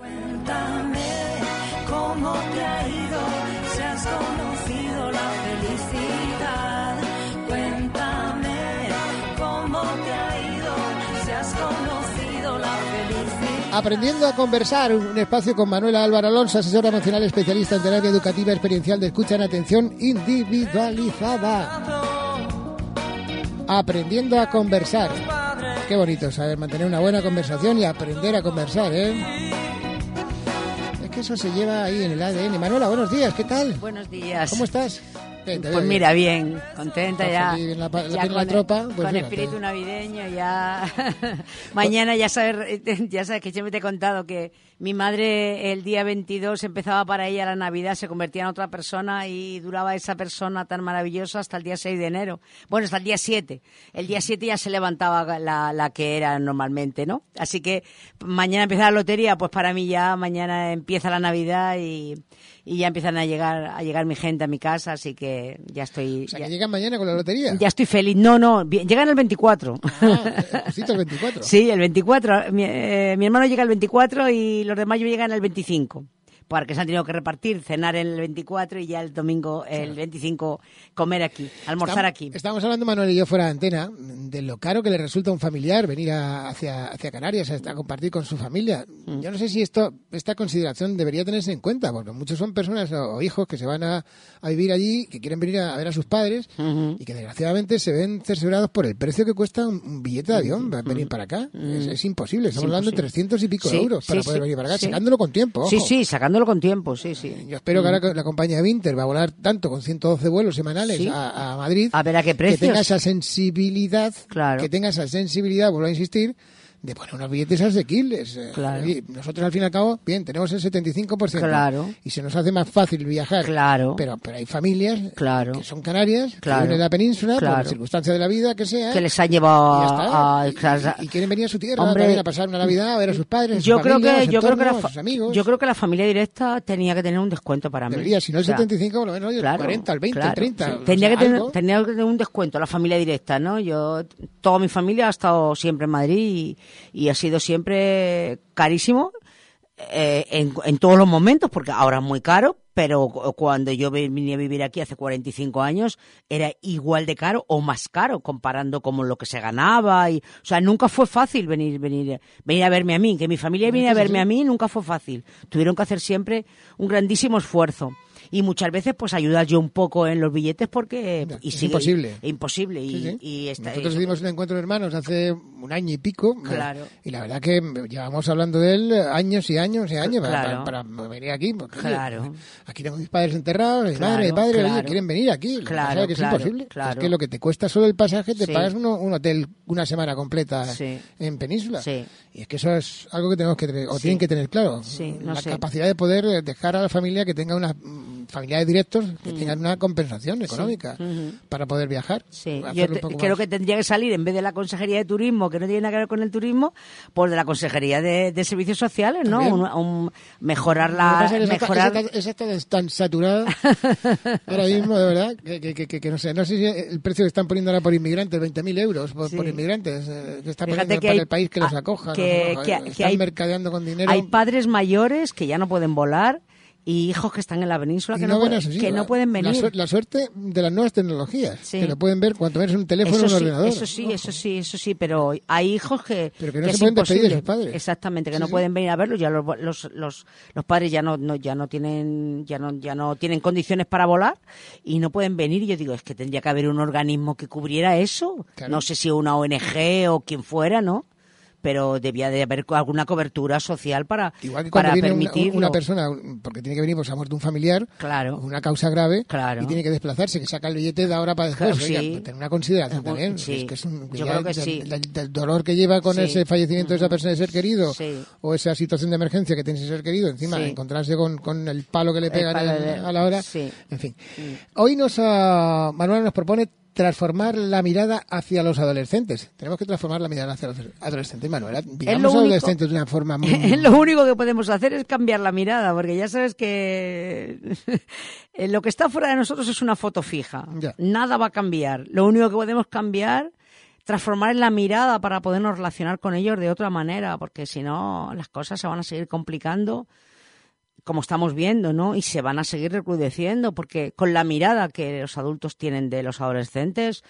Cuéntame cómo te ha ido, si has conocido la felicidad. Cuéntame cómo te ha ido, si has conocido la felicidad. Aprendiendo a conversar, un espacio con Manuela Álvaro Alonso, asesora emocional especialista en terapia educativa experiencial de escucha en atención individualizada. Aprendiendo a conversar. Qué bonito saber mantener una buena conversación y aprender a conversar, ¿eh? Que eso se lleva ahí en el ADN. Manuela, buenos días, ¿qué tal? Buenos días. ¿Cómo estás? Bien, Pues mira, bien, contenta ya. feliz en la pa- la ya la con, tropa, pues con espíritu navideño, ya. Mañana ya sabes, ya sabes que siempre te he contado que mi madre el día 22 empezaba para ella la Navidad, se convertía en otra persona y duraba esa persona tan maravillosa hasta el día 6 de enero. Bueno, hasta el día 7. El día 7 ya se levantaba la, la que era normalmente, ¿no? Así que mañana empieza la lotería, pues para mí ya mañana empieza la Navidad y, y ya empiezan a llegar a llegar mi gente a mi casa, así que ya estoy O sea, ya, que llegan mañana con la lotería. ya estoy feliz. No, no, bien, llegan el 24. Ah, justito el 24. Sí, el 24. Mi, eh, mi hermano llega el 24 y los demás llegan el 25. Porque se han tenido que repartir, cenar el 24 y ya el domingo, el 25, comer aquí, almorzar aquí. Estábamos hablando, Manuel y yo, fuera de antena, de lo caro que le resulta a un familiar venir a- hacia, hacia Canarias a, a compartir con su familia. Mm. Yo no sé si esto esta consideración debería tenerse en cuenta, porque muchos son personas o, o hijos que se van a, a vivir allí, que quieren venir a, ver a sus padres y que desgraciadamente se ven cerciorados por el precio que cuesta un, billete de avión para venir para acá. Es, es imposible, estamos hablando de Mm. imposible. 300 y pico Sí, euros para sí, poder sí, venir para acá, sacándolo con tiempo. Sí, sí, sacándolo con tiempo, sí, sí. Yo espero que ahora que la compañía Vinter va a volar tanto con 112 vuelos semanales Sí. a, a Madrid. A ver a qué Que precios. tenga esa sensibilidad, Claro. que tenga esa sensibilidad, vuelvo a insistir, de poner unos billetes asequibles. Eh, Claro. oye, nosotros al fin y al cabo, bien, tenemos el 75%. Claro. Y se nos hace más fácil viajar. Claro. Pero, pero hay familias Claro. que son canarias, Claro. que viven en la península, por Claro. la circunstancia de la vida que sea. Que les han llevado está. a... Y- a- y, y quieren venir a su tierra Hombre, también a pasar una Navidad, a ver a sus padres, a su yo creo a que su yo creo que la a sus amigos. yo creo que la familia directa tenía que tener un descuento para mí. Debería, si no el O sea, 75, por lo menos el Claro, 40, el 20, el claro, 30. sí. o sea, que tener, tendría que tener un descuento la familia directa, ¿no? Yo, toda mi familia ha estado siempre en Madrid y, y ha sido siempre carísimo eh, en, en todos los momentos, porque ahora es muy caro, pero cu- cuando yo vi- vine a vivir aquí hace 45 años era igual de caro o más caro comparando con lo que se ganaba y o sea nunca fue fácil venir venir venir a verme a mí que mi familia viniera a verme a mí nunca fue fácil. Tuvieron que hacer siempre un grandísimo esfuerzo y muchas veces pues ayudar yo un poco en los billetes porque y es sigue- imposible. imposible y, Sí, sí. y esta- Nosotros hicimos un encuentro de hermanos hace un año y pico. Claro. Y la verdad que llevamos hablando de él años y años y años para- Claro. para, para venir aquí. porque, oye, Claro. aquí tengo mis padres enterrados, mi Claro, madre, mi padre, oye, quieren venir aquí. Claro, que es imposible. claro. Es que lo que te cuesta solo el pasaje, te Sí. pagas uno- un hotel una semana completa en Península. Sí. Y es que eso es algo que tenemos que tener, o tienen que tener claro. Sí, no la sé. capacidad de poder eh, dejar a la familia que tenga unas mm, familiares directos, que tengan una compensación económica Ujú. para poder viajar. Sí, yo te- creo más. que tendría que salir en vez de la Consejería de Turismo, que no tiene nada que ver con el turismo, pues de la Consejería de, de Servicios Sociales, ¿no? Un- un- mejorar la esa mejorar esa está- esa está tan saturada ahora mismo, de verdad, que, que, que, que no sé. No sé si el precio que están poniendo ahora por inmigrantes, 20.000 euros por, Sí. por inmigrantes, eh, que está Fíjate poniendo que para hay- el país que los acoja. que- están hay- mercadeando con dinero. hay padres mayores que ya no pueden volar y hijos que están en la península que, no pueden, sus que hijos. no pueden La, venir. la suerte de las nuevas tecnologías, Sí. que lo pueden ver cuanto menos en un teléfono o un sí, ordenador. eso sí, eso sí, eso sí, pero hay hijos que, Pero que no se es pueden despedir de sus padres. Exactamente, que Sí, no pueden venir a verlos, ya los, los, los, los padres ya no, no- ya no tienen ya no ya no tienen condiciones para volar y no pueden venir y yo digo, es que tendría que haber un organismo que cubriera eso. Claro. No sé si una ONG o quien fuera, ¿no? Pero debía de haber alguna cobertura social para, Igual que cuando para viene una, permitirlo. una persona, porque tiene que venir, pues ha muerto un familiar, Claro. una causa grave, Claro. y tiene que desplazarse, que saca el billete de ahora para después. Claro, sí. tener una consideración también. sí. Es que es un, Yo creo que del- sí. del, del dolor que lleva con ese fallecimiento de esa persona de ser querido, o esa situación de emergencia que tiene ese ser querido, encima encontrarse con, con el palo que le pegan de- a la hora. sí. En fin. Hoy nos, ah, Manuel nos propone transformar la mirada hacia los adolescentes. Tenemos que transformar la mirada hacia los adolescentes, Manuela. Miramos a adolescentes de una forma muy... lo único que podemos hacer es cambiar la mirada, porque ya sabes que eh, lo que está fuera de nosotros es una foto fija. Ya. Nada va a cambiar. Lo único que podemos cambiar, transformar en la mirada para podernos relacionar con ellos de otra manera, porque si no, las cosas se van a seguir complicando como estamos viendo, ¿no? Y se van a seguir recrudeciendo, porque con la mirada que los adultos tienen de los adolescentes,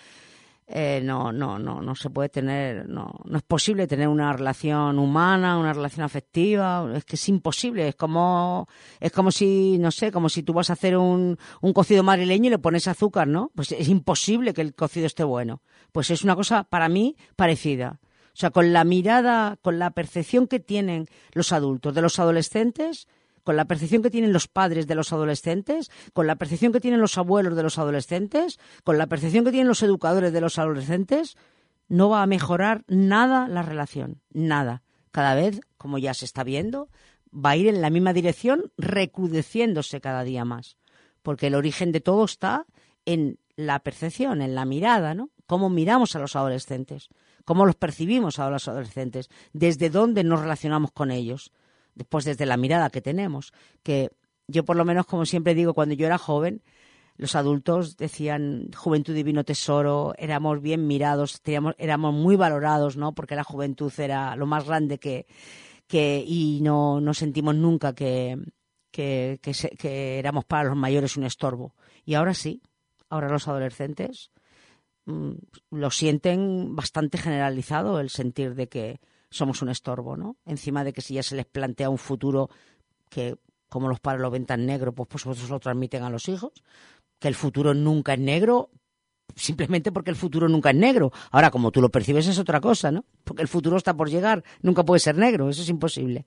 eh, no, no, no, no se puede tener, no, no es posible tener una relación humana, una relación afectiva, es que es imposible, es como, es como si, no sé, como si tú vas a hacer un, un cocido madrileño y le pones azúcar, ¿no? Pues es imposible que el cocido esté bueno. Pues es una cosa, para mí, parecida. O sea, con la mirada, con la percepción que tienen los adultos de los adolescentes, con la percepción que tienen los padres de los adolescentes, con la percepción que tienen los abuelos de los adolescentes, con la percepción que tienen los educadores de los adolescentes, no va a mejorar nada la relación, nada. Cada vez, como ya se está viendo, va a ir en la misma dirección, recrudeciéndose cada día más. Porque el origen de todo está en la percepción, en la mirada, ¿no? Cómo miramos a los adolescentes, cómo los percibimos a los adolescentes, desde dónde nos relacionamos con ellos después desde la mirada que tenemos, que yo por lo menos, como siempre digo, cuando yo era joven, los adultos decían juventud divino tesoro, éramos bien mirados, teníamos, éramos muy valorados, ¿no? Porque la juventud era lo más grande que, que y no, no sentimos nunca que, que, que, se- éramos para los mayores un estorbo. Y ahora sí, ahora los adolescentes mm, lo sienten bastante generalizado el sentir de que somos un estorbo, ¿no? Encima de que si ya se les plantea un futuro que, como los padres lo ven tan negro, pues, pues vosotros lo transmiten a los hijos, que el futuro nunca es negro, simplemente porque el futuro nunca es negro. Ahora, como tú lo percibes, es otra cosa, ¿no? Porque el futuro está por llegar, nunca puede ser negro, eso es imposible.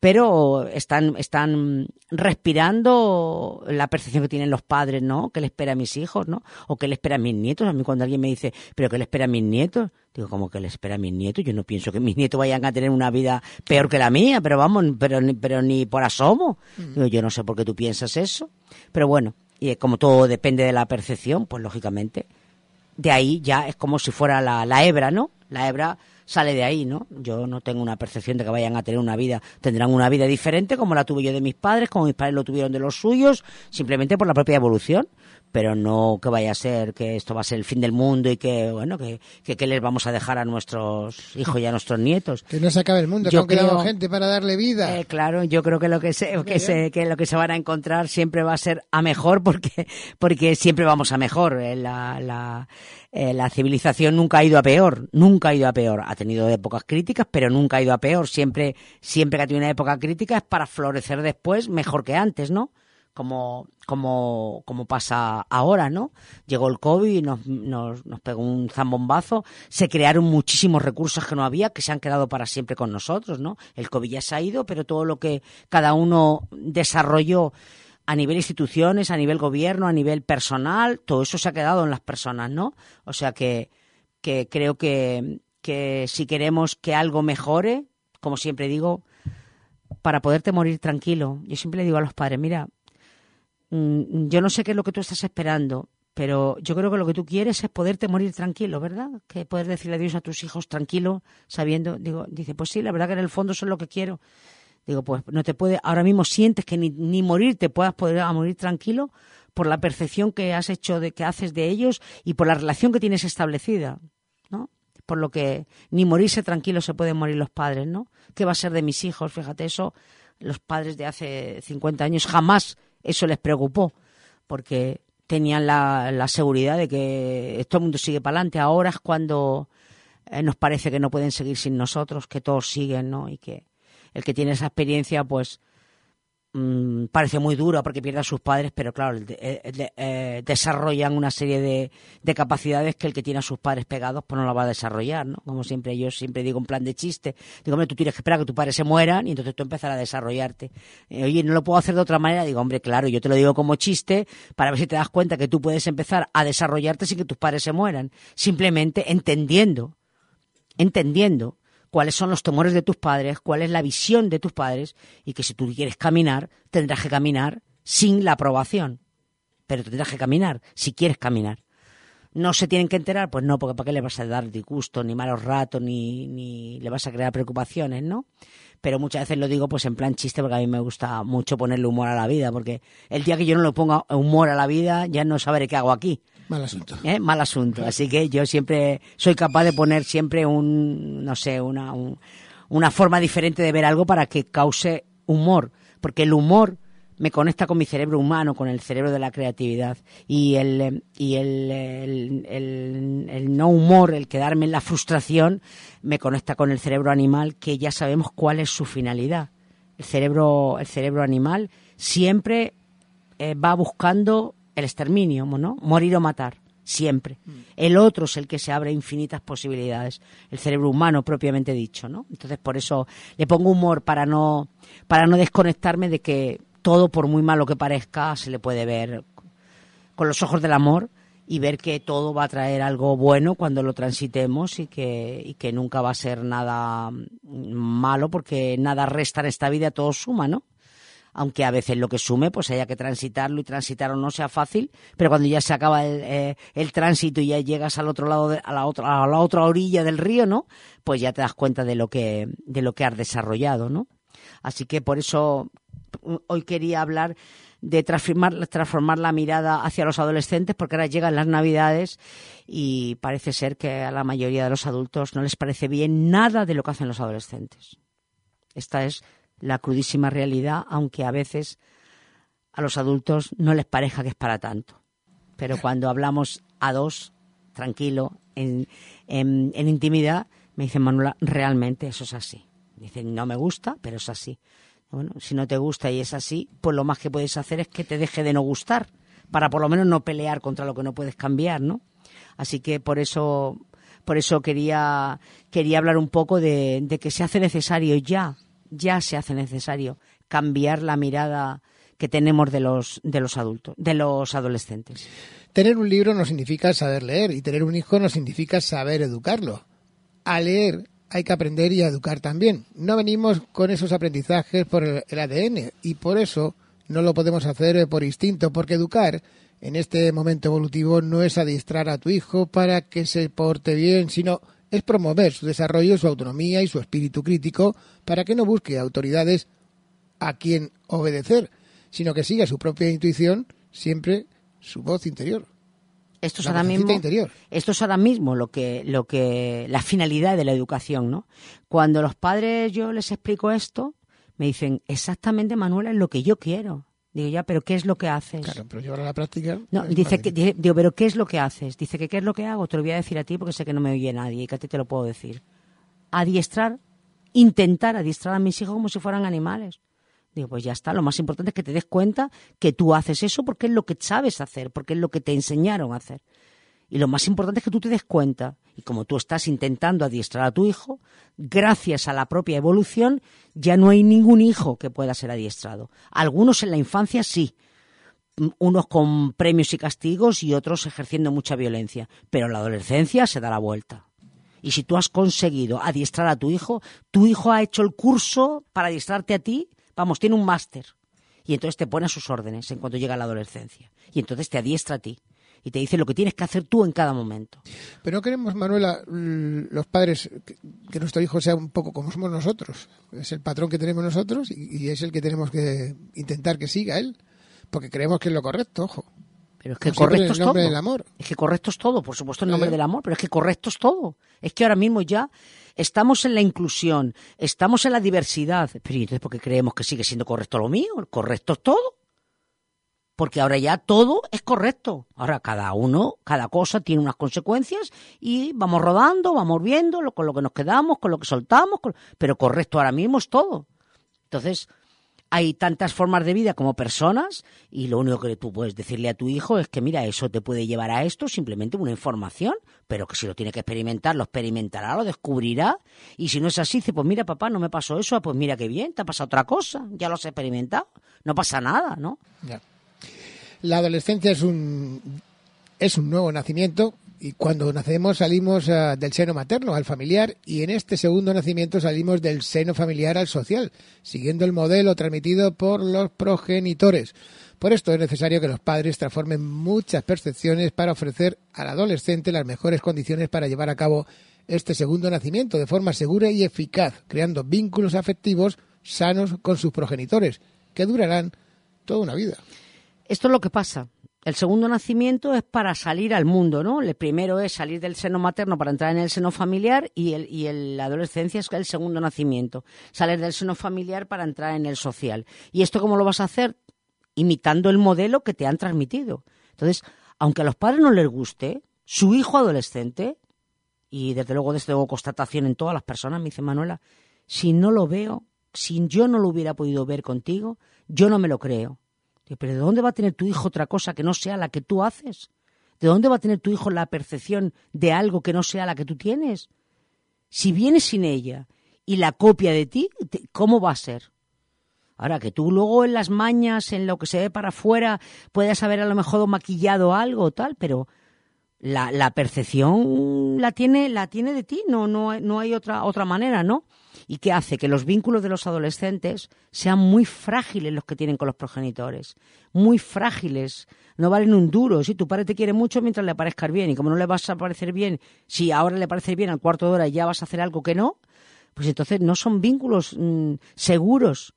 Pero están, están respirando la percepción que tienen los padres, ¿no? ¿Qué le espera a mis hijos, ¿no? O qué le espera a mis nietos. A mí cuando alguien me dice, ¿pero qué le espera a mis nietos? Digo, ¿cómo que le espera a mis nietos? Yo no pienso que mis nietos vayan a tener una vida peor que la mía, pero vamos, pero, ni- pero ni por asomo. Digo, yo no sé por qué tú piensas eso. Pero bueno, y como todo depende de la percepción, pues lógicamente de ahí ya es como si fuera la, la hebra, ¿no? La hebra sale de ahí, ¿no? Yo no tengo una percepción de que vayan a tener una vida, tendrán una vida diferente como la tuve yo de mis padres, como mis padres lo tuvieron de los suyos, simplemente por la propia evolución, pero no que vaya a ser que esto va a ser el fin del mundo y que, bueno, que, que, que les vamos a dejar a nuestros hijos y a nuestros nietos. Que no se acabe el mundo, que Yo quedado creo- gente para darle vida. Eh, claro, yo creo que lo que se, que se, que lo que se van a encontrar siempre va a ser a mejor porque, porque siempre vamos a mejor. Eh, La, la, eh, la civilización nunca ha ido a peor, nunca ha ido a peor. Ha tenido épocas críticas, pero nunca ha ido a peor. Siempre, siempre que ha tenido una época crítica es para florecer después mejor que antes, ¿no? Como, como, como pasa ahora, ¿no? Llegó el COVID y nos, nos, nos pegó un zambombazo. Se crearon muchísimos recursos que no había, que se han quedado para siempre con nosotros, ¿no? El COVID ya se ha ido, pero todo lo que cada uno desarrolló a nivel instituciones, a nivel gobierno, a nivel personal, todo eso se ha quedado en las personas, ¿no? O sea que, que creo que, que si queremos que algo mejore, como siempre digo, para poderte morir tranquilo, yo siempre le digo a los padres, mira, yo no sé qué es lo que tú estás esperando, pero yo creo que lo que tú quieres es poderte morir tranquilo, ¿verdad? Que poder decirle adiós a tus hijos tranquilo, sabiendo, digo, dice, pues sí, la verdad que en el fondo eso es lo que quiero. Digo, pues no te puede, ahora mismo sientes que ni, ni morir te puedas poder a morir tranquilo por la percepción que has hecho de que haces de ellos y por la relación que tienes establecida, ¿no? Por lo que ni morirse tranquilo se pueden morir los padres, ¿no? ¿Qué va a ser de mis hijos? Fíjate, eso los padres de hace 50 años jamás eso les preocupó, porque tenían la, la seguridad de que todo el mundo sigue para adelante. Ahora es cuando eh, nos parece que no pueden seguir sin nosotros, que todos siguen, ¿no? Y que el que tiene esa experiencia, pues mm, parece muy duro porque pierde a sus padres, pero claro, de- eh, de- eh, desarrollan una serie de, de capacidades que el que tiene a sus padres pegados pues no la va a desarrollar, ¿no? Como siempre yo siempre digo en plan de chiste, digo, hombre, tú tienes que esperar a que tus padres se mueran y entonces tú empezarás a desarrollarte. Eh, Oye, no lo puedo hacer de otra manera, digo, hombre, claro, yo te lo digo como chiste para ver si te das cuenta que tú puedes empezar a desarrollarte sin que tus padres se mueran, simplemente entendiendo entendiendo cuáles son los temores de tus padres, cuál es la visión de tus padres y que si tú quieres caminar, tendrás que caminar sin la aprobación. Pero tendrás que caminar si quieres caminar. ¿No se tienen que enterar? Pues no, porque ¿para qué le vas a dar disgusto, ni malos ratos, ni, ni le vas a crear preocupaciones, ¿no? Pero muchas veces lo digo pues en plan chiste porque a mí me gusta mucho ponerle humor a la vida, porque el día que yo no le ponga humor a la vida ya no sabré qué hago aquí. Mal asunto. ¿eh? mal asunto. Así que yo siempre soy capaz de poner siempre un, no sé, una, un- una forma diferente de ver algo para que cause humor, porque el humor me conecta con mi cerebro humano, con el cerebro de la creatividad y el y el, el, el- el no humor, el quedarme en la frustración, me conecta con el cerebro animal que ya sabemos cuál es su finalidad. El cerebro, el cerebro animal siempre eh, va buscando el exterminio, ¿no? Morir o matar, siempre. El otro es el que se abre infinitas posibilidades, el cerebro humano propiamente dicho, ¿no? Entonces por eso le pongo humor para no para no desconectarme de que todo por muy malo que parezca se le puede ver con los ojos del amor y ver que todo va a traer algo bueno cuando lo transitemos y que, y que nunca va a ser nada mm, malo porque nada resta en esta vida, todo suma, ¿no? Aunque a veces lo que sume pues haya que transitarlo y transitarlo no sea fácil, pero cuando ya se acaba el, eh, el tránsito y ya llegas al otro lado, de- a la otra, a la otra orilla del río, ¿no? Pues ya te das cuenta de lo que, de lo que has desarrollado, ¿no? Así que por eso mm, hoy quería hablar de transformar, transformar la mirada hacia los adolescentes, porque ahora llegan las navidades y parece ser que a la mayoría de los adultos no les parece bien nada de lo que hacen los adolescentes. Esta es la crudísima realidad, aunque a veces a los adultos no les parezca que es para tanto. Pero cuando hablamos a dos, tranquilo, en, en, intimidad, me dicen, Manuela, realmente eso es así. Dicen, no me gusta, pero es así. Bueno, si no te gusta y es así, pues lo más que puedes hacer es que te deje de no gustar, para por lo menos no pelear contra lo que no puedes cambiar, ¿no? Así que por eso, por eso quería, quería hablar un poco de que se hace necesario ya, ya se hace necesario cambiar la mirada que tenemos de los, de los adultos, de los adolescentes. Tener un libro no significa saber leer y tener un hijo no significa saber educarlo. A leer hay que aprender y a educar también. No venimos con esos aprendizajes por el, ADN y por eso no lo podemos hacer eh, por instinto, porque educar en este momento evolutivo no es adiestrar a tu hijo para que se porte bien, sino es promover su desarrollo, su autonomía y su espíritu crítico para que no busque autoridades a quien obedecer, sino que siga su propia intuición, siempre su voz interior. Esto es ahora mismo, interior. esto es ahora mismo lo que, lo que, la finalidad de la educación, ¿no? Cuando los padres yo les explico esto, me dicen, exactamente Manuela es lo que yo quiero. Digo, ya, pero ¿qué es lo que haces? Claro, pero llevar a la práctica. No, dice que, dice- digo, pero ¿qué es lo que haces? Dice que ¿qué es lo que hago? Te lo voy a decir a ti porque sé que no me oye nadie y que a ti te lo puedo decir. Adiestrar, intentar adiestrar a mis hijos como si fueran animales. Digo, pues ya está, lo más importante es que te des cuenta que tú haces eso porque es lo que sabes hacer, porque es lo que te enseñaron a hacer. Y lo más importante es que tú te des cuenta, y como tú estás intentando adiestrar a tu hijo, gracias a la propia evolución, ya no hay ningún hijo que pueda ser adiestrado. Algunos en la infancia sí, unos con premios y castigos y otros ejerciendo mucha violencia, pero en la adolescencia se da la vuelta. Y si tú has conseguido adiestrar a tu hijo, tu hijo ha hecho el curso para adiestrarte a ti, vamos, tiene un máster. Y entonces te pone a sus órdenes en cuanto llega la adolescencia. Y entonces te adiestra a ti. Y te dice lo que tienes que hacer tú en cada momento. Pero no queremos, Manuela, l- los padres, que, nuestro hijo sea un poco como somos nosotros. Es el patrón que tenemos nosotros y, y es el que tenemos que intentar que siga él. Porque creemos que es lo correcto, ojo. Pero es que siempre, correcto es el todo. del amor. Es que correcto es todo, por supuesto, en nombre del amor, pero es que correcto es todo. Es que ahora mismo ya estamos en la inclusión, estamos en la diversidad. Pero ¿y entonces por qué creemos que sigue siendo correcto lo mío? Correcto es todo. Porque ahora ya todo es correcto. Ahora cada uno, cada cosa tiene unas consecuencias y vamos rodando, vamos viendo con lo que nos quedamos, con lo que soltamos, pero correcto ahora mismo es todo. Entonces, hay tantas formas de vida como personas y lo único que tú puedes decirle a tu hijo es que mira, eso te puede llevar a esto, simplemente una información, pero que si lo tiene que experimentar, lo experimentará, lo descubrirá y si no es así, dice, pues mira papá, no me pasó eso, pues mira qué bien, te ha pasado otra cosa, ya lo has experimentado, no pasa nada, ¿no? Ya. La adolescencia es un es un nuevo nacimiento y cuando nacemos salimos ah, del seno materno al familiar y en este segundo nacimiento salimos del seno familiar al social, siguiendo el modelo transmitido por los progenitores. Por esto es necesario que los padres transformen muchas percepciones para ofrecer al adolescente las mejores condiciones para llevar a cabo este segundo nacimiento de forma segura y eficaz, creando vínculos afectivos sanos con sus progenitores, que durarán toda una vida. Esto es lo que pasa. El segundo nacimiento es para salir al mundo, ¿no? El primero es salir del seno materno para entrar en el seno familiar y, el, y el- la adolescencia es el segundo nacimiento. Salir del seno familiar para entrar en el social. ¿Y esto cómo lo vas a hacer? Imitando el modelo que te han transmitido. Entonces, aunque a los padres no les guste, su hijo adolescente, y desde luego desde luego constatación en todas las personas, me dice Manuela, si no lo veo, si yo no lo hubiera podido ver contigo, yo no me lo creo. Pero ¿de dónde va a tener tu hijo otra cosa que no sea la que tú haces? ¿De dónde va a tener tu hijo la percepción de algo que no sea la que tú tienes? Si vienes sin ella y la copia de ti, ¿cómo va a ser? Ahora, que tú luego en las mañas, en lo que se ve para afuera, puedas haber a lo mejor maquillado algo tal, pero la, la percepción la tiene, la tiene de ti, no, no, no hay otra, otra manera, ¿no? ¿Y qué hace? Que los vínculos de los adolescentes sean muy frágiles los que tienen con los progenitores. Muy frágiles. No valen un duro. Si tu padre te quiere mucho mientras le parezcas bien. Y como no le vas a parecer bien, si ahora le parece bien al cuarto de hora ya vas a hacer algo que no, pues entonces no son vínculos mm, seguros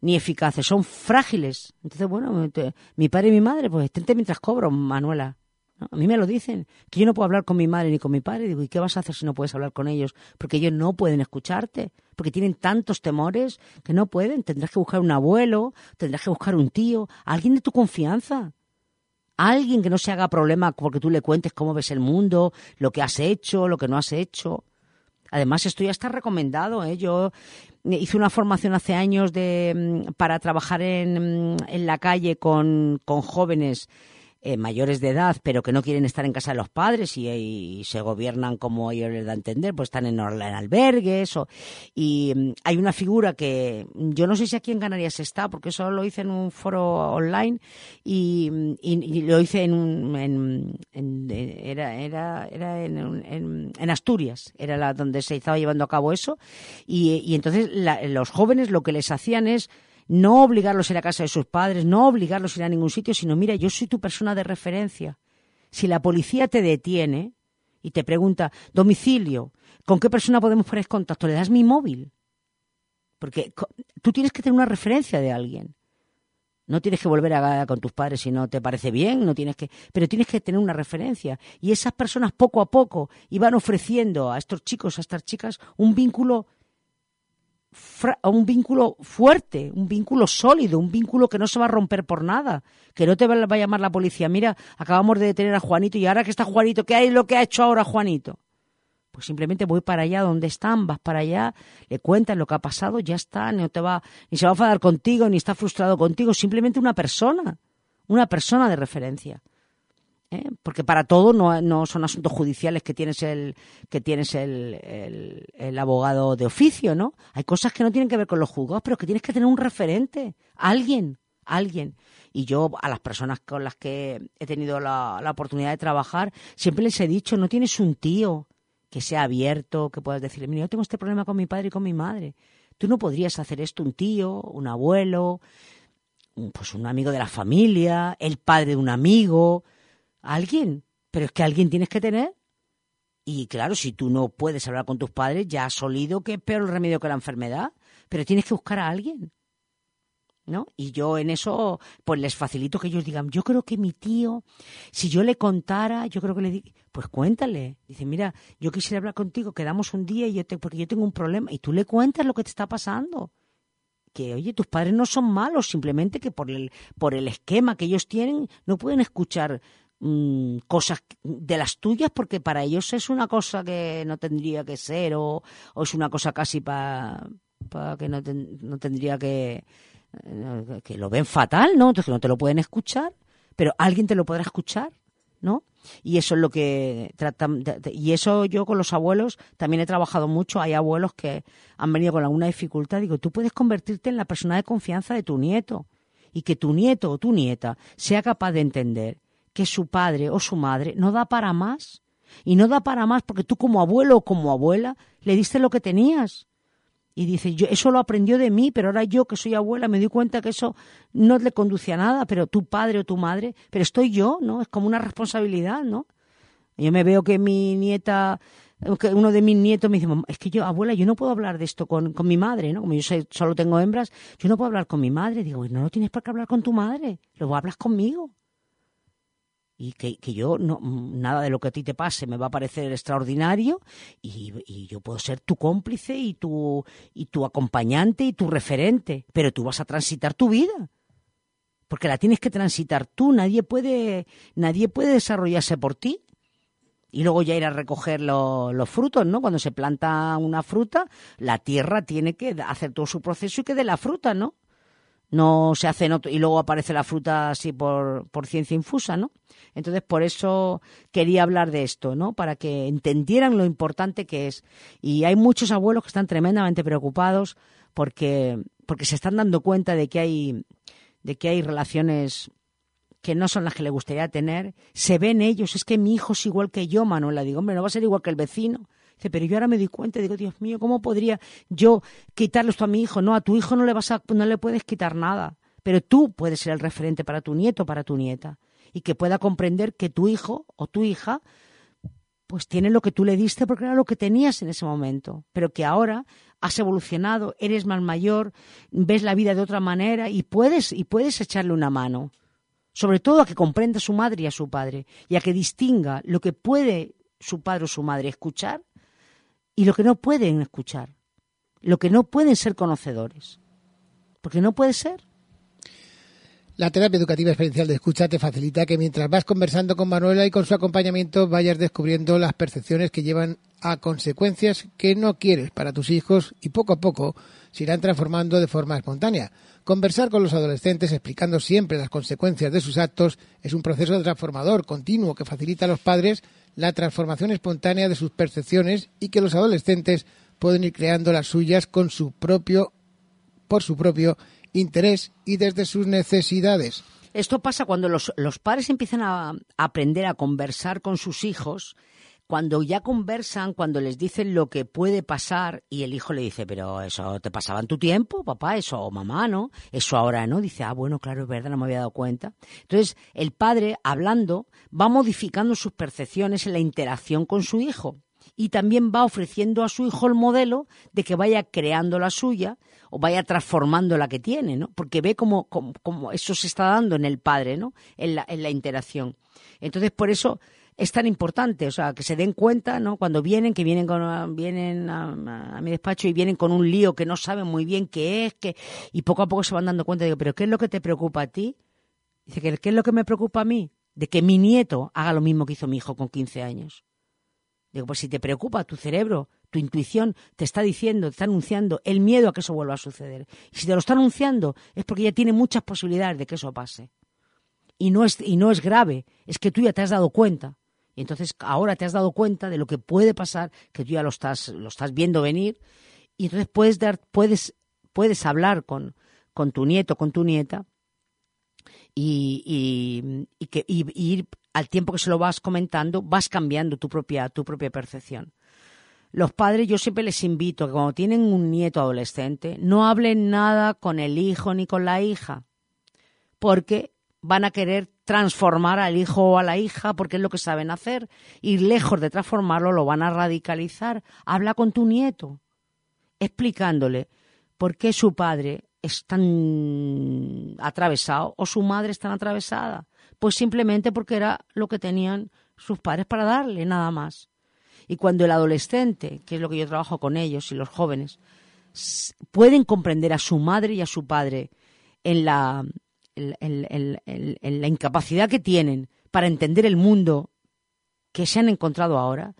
ni eficaces, son frágiles. Entonces, bueno, mi padre y mi madre, pues estente mientras cobro, Manuela. A mí me lo dicen, que yo no puedo hablar con mi madre ni con mi padre. Digo, ¿y qué vas a hacer si no puedes hablar con ellos? Porque ellos no pueden escucharte, porque tienen tantos temores que no pueden. Tendrás que buscar un abuelo, tendrás que buscar un tío, alguien de tu confianza. Alguien que no se haga problema porque tú le cuentes cómo ves el mundo, lo que has hecho, lo que no has hecho. Además, esto ya está recomendado. ¿eh? Yo hice una formación hace años de, mm, para trabajar en, mm, en la calle con jóvenes eh, mayores de edad, pero que no quieren estar en casa de los padres y, se gobiernan como ellos les da a entender, pues están en, en albergues. O, y mm, hay una figura que yo no sé si aquí en Canarias está, porque eso lo hice en un foro online y, mm, lo hice en un. en- en- era era, era en- en Asturias, era la donde se estaba llevando a cabo eso. Y, y entonces la- los jóvenes lo que les hacían es no obligarlos a ir a casa de sus padres, no obligarlos a ir a ningún sitio, sino mira, yo soy tu persona de referencia. Si la policía te detiene y te pregunta, domicilio, ¿con qué persona podemos poner contacto? Le das mi móvil. Porque tú tienes que tener una referencia de alguien. No tienes que volver a con tus padres si no te parece bien, no tienes que, pero tienes que tener una referencia. Y esas personas poco a poco iban ofreciendo a estos chicos, a estas chicas, un vínculo un vínculo fuerte, un vínculo sólido, un vínculo que no se va a romper por nada, que no te va a llamar la policía. Mira, acabamos de detener a Juanito y ahora que está Juanito, ¿qué hay lo que ha hecho ahora Juanito? Pues simplemente voy para allá donde están, vas para allá, le cuentas lo que ha pasado, ya está, no te va, ni se va a enfadar contigo, ni está frustrado contigo, simplemente una persona, una persona de referencia. ¿Eh? porque para todo no, son asuntos judiciales que tienes el que tienes el, el- abogado de oficio, ¿no? Hay cosas que no tienen que ver con los juzgados, pero que tienes que tener un referente, alguien, alguien. Y yo a las personas con las que he tenido la, la oportunidad de trabajar, siempre les he dicho, no tienes un tío que sea abierto, que puedas decirle, mira, yo tengo este problema con mi padre y con mi madre. Tú no podrías hacer esto un tío, un abuelo, pues un amigo de la familia, el padre de un amigo, alguien. Pero es que alguien tienes que tener. Y claro, si tú no puedes hablar con tus padres, ya has olido que es peor el remedio que la enfermedad. Pero tienes que buscar a alguien. ¿No? Y yo en eso, pues les facilito que ellos digan, yo creo que mi tío, si yo le contara, yo creo que le di, pues cuéntale. Dice, mira, yo quisiera hablar contigo, quedamos un día y yo te, porque yo tengo un problema. Y tú le cuentas lo que te está pasando que oye, tus padres no son malos, simplemente que por el, por el esquema que ellos tienen no pueden escuchar mm, cosas de las tuyas porque para ellos es una cosa que no tendría que ser o, es una cosa casi para que no, ten- no tendría que eh, que lo ven fatal, ¿no? Entonces no te lo pueden escuchar, pero alguien te lo podrá escuchar, ¿no? Y eso es lo que tratan. y eso yo con los abuelos también he trabajado mucho. Hay abuelos que han venido con alguna dificultad. Digo, tú puedes convertirte en la persona de confianza de tu nieto y que tu nieto o tu nieta sea capaz de entender que su padre o su madre no da para más. Y no da para más porque tú como abuelo o como abuela le diste lo que tenías. Y dice, yo, eso lo aprendió de mí, pero ahora yo que soy abuela me doy cuenta que eso no le conduce a nada, pero tu padre o tu madre, pero estoy yo, ¿no? Es como una responsabilidad, ¿no? Yo me veo que mi nieta, que uno de mis nietos me dice, "Mamá, es que yo, abuela, yo no puedo hablar de esto con, con mi madre, ¿no? Como yo sé- solo tengo hembras, yo no puedo hablar con mi madre. Digo, no lo tienes por qué hablar con tu madre, lo hablas conmigo. Y que, que yo, no, nada de lo que a ti te pase me va a parecer extraordinario y, yo puedo ser tu cómplice y tu, y tu acompañante y tu referente, pero tú vas a transitar tu vida porque la tienes que transitar tú, nadie puede, nadie puede desarrollarse por ti. Y luego ya ir a recoger lo- los frutos, ¿no? Cuando se planta una fruta, la tierra tiene que hacer todo su proceso y que dé la fruta, ¿no? No se hace en otro- y luego aparece la fruta así por, por ciencia infusa, ¿no? Entonces, por eso quería hablar de esto, ¿no? Para que entendieran lo importante que es. Y hay muchos abuelos que están tremendamente preocupados porque, porque se están dando cuenta de que hay, de que hay relaciones que no son las que le gustaría tener, se ven ellos, es que mi hijo es igual que yo, Manuela, digo, hombre, no va a ser igual que el vecino. Pero yo ahora me doy cuenta, digo, Dios mío, ¿cómo podría yo quitarle esto a mi hijo? No, a tu hijo no le vas a, no le puedes quitar nada, pero tú puedes ser el referente para tu nieto, para tu nieta, y que pueda comprender que tu hijo o tu hija pues tiene lo que tú le diste porque era lo que tenías en ese momento, pero que ahora has evolucionado, eres más mayor, ves la vida de otra manera y puedes y puedes echarle una mano. Sobre todo a que comprenda a su madre y a su padre y a que distinga lo que puede su padre o su madre escuchar y lo que no pueden escuchar, lo que no pueden ser conocedores. Porque no puede ser. La terapia educativa experiencial de escucha te facilita que mientras vas conversando con Manuela y con su acompañamiento vayas descubriendo las percepciones que llevan a consecuencias que no quieres para tus hijos y poco a poco se irán transformando de forma espontánea. Conversar con los adolescentes explicando siempre las consecuencias de sus actos es un proceso transformador continuo que facilita a los padres la transformación espontánea de sus percepciones y que los adolescentes pueden ir creando las suyas con su propio por su propio interés y desde sus necesidades. Esto pasa cuando los, los padres empiezan a, a aprender a conversar con sus hijos, cuando ya conversan, cuando les dicen lo que puede pasar y el hijo le dice, pero eso te pasaba en tu tiempo, papá, eso, o mamá, ¿no? Eso ahora, ¿no? Dice, ah, bueno, claro, es verdad, no me había dado cuenta. Entonces, el padre, hablando, va modificando sus percepciones en la interacción con su hijo y también va ofreciendo a su hijo el modelo de que vaya creando la suya o vaya transformando la que tiene, ¿no? Porque ve cómo, cómo, cómo eso se está dando en el padre, ¿no? En la, en la interacción. Entonces, por eso es tan importante, o sea, que se den cuenta, ¿no? Cuando vienen, que vienen con, vienen a, a mi despacho y vienen con un lío que no saben muy bien qué es, que, y poco a poco se van dando cuenta, digo, pero ¿qué es lo que te preocupa a ti? Dice, ¿qué es lo que me preocupa a mí? De que mi nieto haga lo mismo que hizo mi hijo con 15 años. Digo, pues si te preocupa tu cerebro, tu intuición te está diciendo, te está anunciando el miedo a que eso vuelva a suceder. Y si te lo está anunciando es porque ya tiene muchas posibilidades de que eso pase. Y no es, y no es grave, es que tú ya te has dado cuenta. Y entonces ahora te has dado cuenta de lo que puede pasar, que tú ya lo estás, lo estás viendo venir. Y entonces puedes dar, puedes, puedes hablar con, con tu nieto, con tu nieta, y, y, y que, ir al tiempo que se lo vas comentando, vas cambiando tu propia, tu propia percepción. Los padres, yo siempre les invito que cuando tienen un nieto adolescente, no hablen nada con el hijo ni con la hija, porque van a querer transformar al hijo o a la hija porque es lo que saben hacer y lejos de transformarlo lo van a radicalizar. Habla con tu nieto, explicándole por qué su padre es tan atravesado o su madre es tan atravesada. Pues simplemente porque era lo que tenían sus padres para darle, nada más. Y cuando el adolescente, que es lo que yo trabajo con ellos y los jóvenes, pueden comprender a su madre y a su padre en la, en la incapacidad que tienen para entender el mundo que se han encontrado ahora,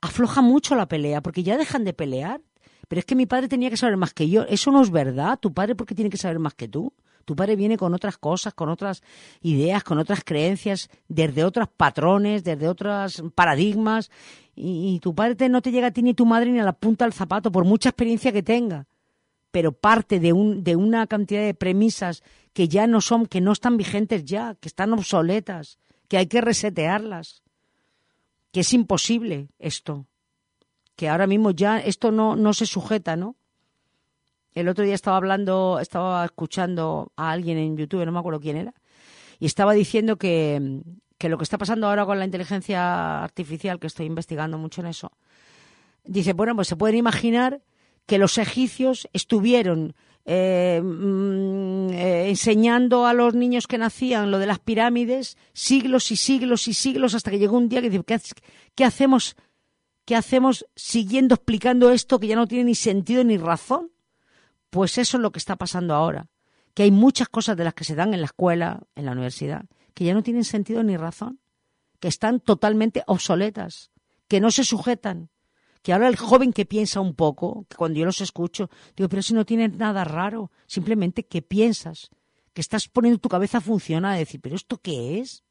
afloja mucho la pelea, porque ya dejan de pelear, Pero es que mi padre tenía que saber más que yo. Eso no es verdad. Tu padre, ¿por qué tiene que saber más que tú? Tu padre viene con otras cosas, con otras ideas, con otras creencias, desde otros patrones, desde otros paradigmas. Y, tu padre no te llega a ti ni tu madre ni a la punta del zapato, por mucha experiencia que tenga. Pero parte de, un, de una cantidad de premisas que ya no son, que no están vigentes ya, que están obsoletas, que hay que resetearlas. Que es imposible esto que ahora mismo ya esto no, no se sujeta, ¿no? El otro día estaba hablando, estaba escuchando a alguien en YouTube, no me acuerdo quién era, y estaba diciendo que, que lo que está pasando ahora con la inteligencia artificial, que estoy investigando mucho en eso, dice, bueno, pues se pueden imaginar que los egipcios estuvieron eh, mm, eh, enseñando a los niños que nacían lo de las pirámides siglos y siglos y siglos hasta que llegó un día que dice, ¿qué, ha- qué hacemos? ¿Qué hacemos siguiendo explicando esto que ya no tiene ni sentido ni razón? Pues eso es lo que está pasando ahora, que hay muchas cosas de las que se dan en la escuela, en la universidad, que ya no tienen sentido ni razón, que están totalmente obsoletas, que no se sujetan, que ahora el joven que piensa un poco, que cuando yo los escucho, digo, pero si no tiene nada raro, simplemente que piensas, que estás poniendo tu cabeza a funcionar, a decir, pero ¿esto qué es?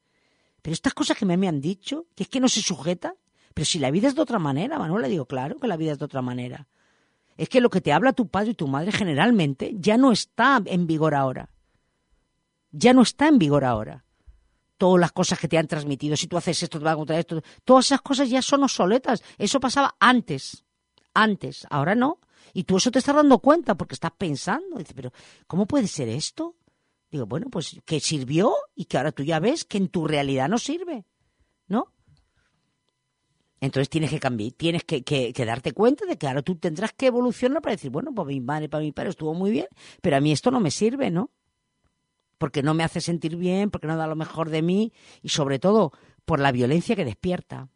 Pero estas cosas que me, me han dicho, que es que no se sujeta, pero si la vida es de otra manera, Manuel, le digo, claro que la vida es de otra manera. Es que lo que te habla tu padre y tu madre generalmente ya no está en vigor ahora. Ya no está en vigor ahora. Todas las cosas que te han transmitido, si tú haces esto, te va a encontrar esto, todas esas cosas ya son obsoletas. Eso pasaba antes, antes, ahora no. Y tú eso te estás dando cuenta porque estás pensando. Dices, pero ¿cómo puede ser esto? Digo, bueno, pues que sirvió y que ahora tú ya ves que en tu realidad no sirve, ¿no? Entonces tienes que cambiar, tienes que, que- que darte cuenta de que ahora tú tendrás que evolucionar para decir, bueno, pues mi madre, para mi padre estuvo muy bien, pero a mí esto no me sirve, ¿no? Porque no me hace sentir bien, porque no da lo mejor de mí y sobre todo por la violencia que despierta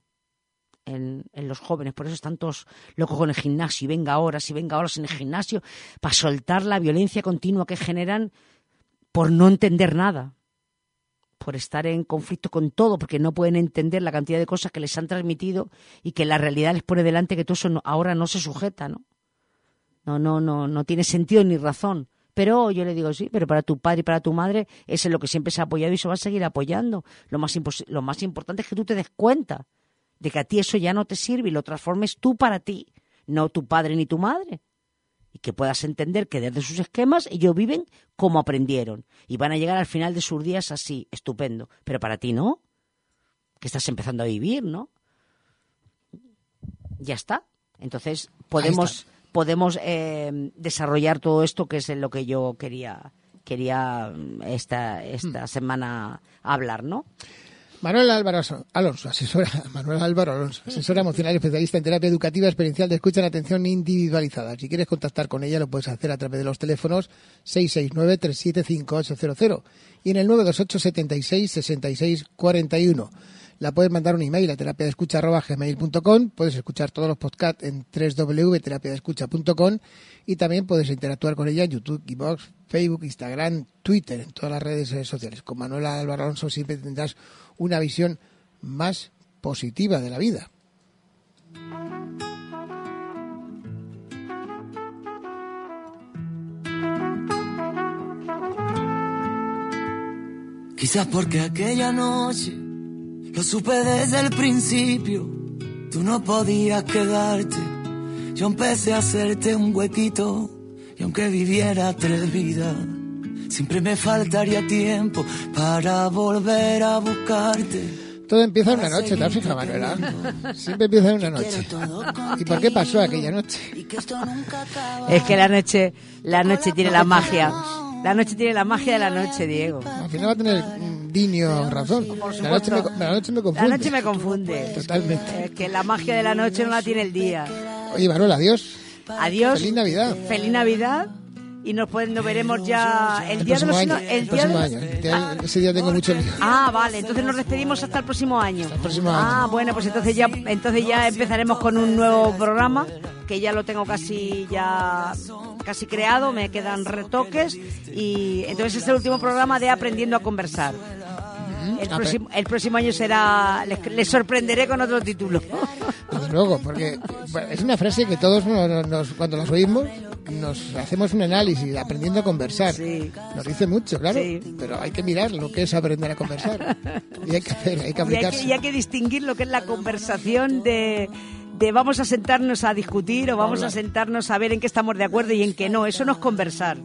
en, los jóvenes. Por eso están todos locos con el gimnasio y venga horas y venga horas en el gimnasio para soltar la violencia continua que generan por no entender nada por estar en conflicto con todo, porque no pueden entender la cantidad de cosas que les han transmitido y que la realidad les pone delante que todo eso no- ahora no se sujeta, ¿no? No, no, no, no tiene sentido ni razón. Pero yo le digo, sí, pero para tu padre y para tu madre, es lo que siempre se ha apoyado y se va a seguir apoyando. Lo más, lo más importante es que tú te des cuenta de que a ti eso ya no te sirve y lo transformes tú para ti, no tu padre ni tu madre y que puedas entender que desde sus esquemas ellos viven como aprendieron y van a llegar al final de sus días así, estupendo. Pero para ti no, que estás empezando a vivir, ¿no? Ya está. Entonces podemos podemos eh, desarrollar todo esto que es lo que yo quería quería mm, esta esta semana hablar, ¿no? Manuel Álvaro Alonso- Alonso, asesora, Manuel Álvaro Alonso, asesora emocional y especialista en terapia educativa experiencial de escucha en atención individualizada. Si quieres contactar con ella, lo puedes hacer a través de los teléfonos 669-375800 y en el 928 76 66 41. La puedes mandar un email a terapia de escucha gmail.com, puedes escuchar todos los podcasts en www.terapiadescucha.com y también puedes interactuar con ella en YouTube, Xbox, Facebook, Instagram, Twitter, en todas las redes eh, sociales. Con Manuel Álvaro Alonso siempre tendrás una visión más positiva de la vida. Quizás porque aquella noche lo supe desde el principio. Tú no podías quedarte. Yo empecé a hacerte un huequito. Y aunque viviera tres vidas, siempre me faltaría tiempo para volver a buscarte. Todo empieza en una noche, ¿te has fijado, Manuela? Siempre empieza en una noche. ¿Y por qué pasó aquella noche? Es que la noche la noche tiene la magia. La noche tiene la magia de la noche, Diego. Al final va a tener razón. La noche, me, la noche me confunde. La noche me confunde. Totalmente. Es que la magia de la noche no la tiene el día. Oye, Manuel, adiós. Adiós. Feliz Navidad. Feliz Navidad. Y nos, pueden, nos veremos ya el El día de los año. el El día próximo de- año. El día- Ese día tengo mucho lío. Ah, vale, entonces nos despedimos hasta el próximo año. el próximo año. Ah, bueno, pues entonces ya entonces ya empezaremos con un nuevo programa que ya lo tengo casi ya casi creado, me quedan retoques y entonces es el último programa de aprendiendo a conversar. El Ah, próximo, el próximo año será les, les sorprenderé con otro título. Pues luego, porque es una frase que todos nos, nos- cuando las oímos nos hacemos un análisis aprendiendo a conversar. Sí. Nos dice mucho, claro, Sí. pero hay que mirar lo que es aprender a conversar. Y hay que hacer, hay que Y hay que, aplicarse. y hay que distinguir lo que es la conversación de, de vamos a sentarnos a discutir o vamos a sentarnos a ver en qué estamos de acuerdo y en qué no. Eso no es conversar.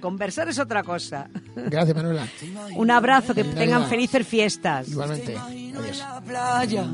conversar es otra cosa. Gracias, Manuela. Un abrazo, que tengan felices fiestas. Igualmente. Adiós.